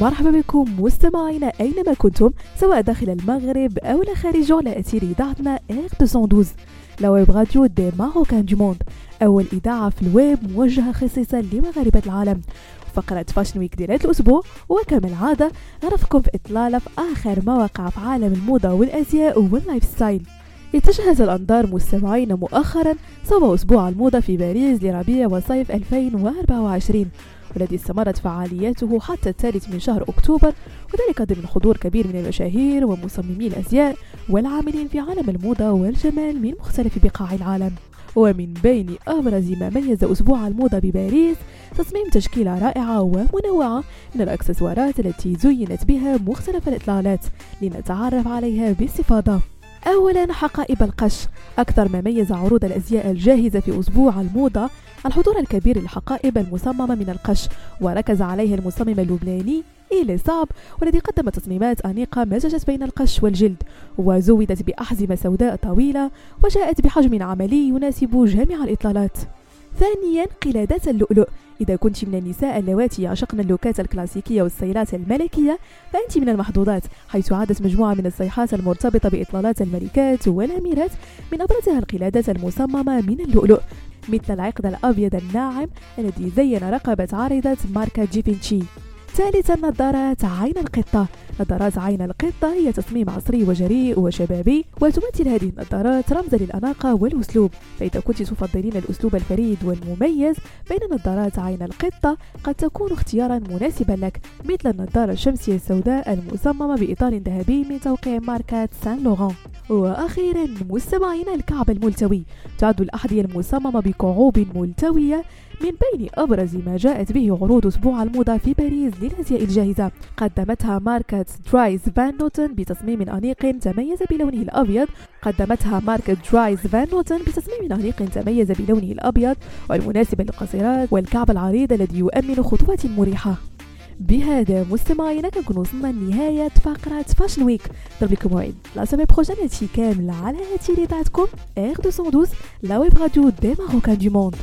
مرحبا بكم مستمعينا أينما كنتم سواء داخل المغرب أو خارجه أثير إذاعتنا Air 212 la web radio des marocains du monde أول إذاعة في الويب موجهة خصيصا لمغاربة العالم. فقرة fashion week ديال الأسبوع وكما العادة نعرفكم في إطلالة في آخر مواقع في عالم الموضة والأزياء وال lifestyle اتجهت الأنظار مستمعين مؤخرا صوب أسبوع الموضة في باريس لربيع وصيف 2024 والذي استمرت فعالياته حتى الثالث من شهر أكتوبر وذلك ضمن حضور كبير من المشاهير ومصممي الأزياء والعاملين في عالم الموضة والجمال من مختلف بقاع العالم. ومن بين أبرز ما ميز أسبوع الموضة بباريس تصميم تشكيلة رائعة ومنوعة من الأكسسوارات التي زينت بها مختلف الإطلالات لنتعرف عليها باستفاضة. أولا حقائب القش. أكثر ما ميز عروض الأزياء الجاهزة في أسبوع الموضة الحضور الكبير للحقائب المصممة من القش وركز عليها المصمم اللبناني إيلي صعب والذي قدم تصميمات أنيقة مزجت بين القش والجلد وزودت بأحزمة سوداء طويلة وجاءت بحجم عملي يناسب جميع الإطلالات. ثانيا قلادات اللؤلؤ. إذا كنت من النساء اللواتي يعشقن اللوكات الكلاسيكية والسيلات الملكية فأنت من المحظوظات حيث عادت مجموعة من الصيحات المرتبطة بإطلالات الملكات والأميرات من أبرزها القلادات المصممة من اللؤلؤ. مثل العقد الأبيض الناعم الذي زين رقبة عارضة ماركة جيفينشي ثالثا نظارات عين القطة. نظارات عين القطة هي تصميم عصري وجريء وشبابي وتمثل هذه النظارات رمزا للأناقة والأسلوب. فإذا كنت تفضلين الأسلوب الفريد والمميز بين نظارات عين القطة قد تكون اختيارا مناسبا لك مثل النظارة الشمسية السوداء المصممة بإطار ذهبي من توقيع ماركة سان لوران. وأخيرا مستمعينا الكعب الملتوي. تعد الأحذية المصممة بكعوب ملتوية من بين أبرز ما جاءت به عروض أسبوع الموضة في باريس للأزياء الجاهزة. قدمتها ماركة درايز فان نوتن بتصميم أنيق تميز بلونه الأبيض. قدمتها ماركة درايز فان نوتن بتصميم أنيق تميز بلونه الأبيض. والمناسب للقصيرات والكعب العريض الذي يؤمن خطوات مريحة. بهذا مستمعينا كنكون وصلنا لنهاية فقرة fashion week نضرب لكم موعد la semaine prochaine هادشي كامل على هاتي اللي اذاعتكم Air 212 la web radio des marocains du monde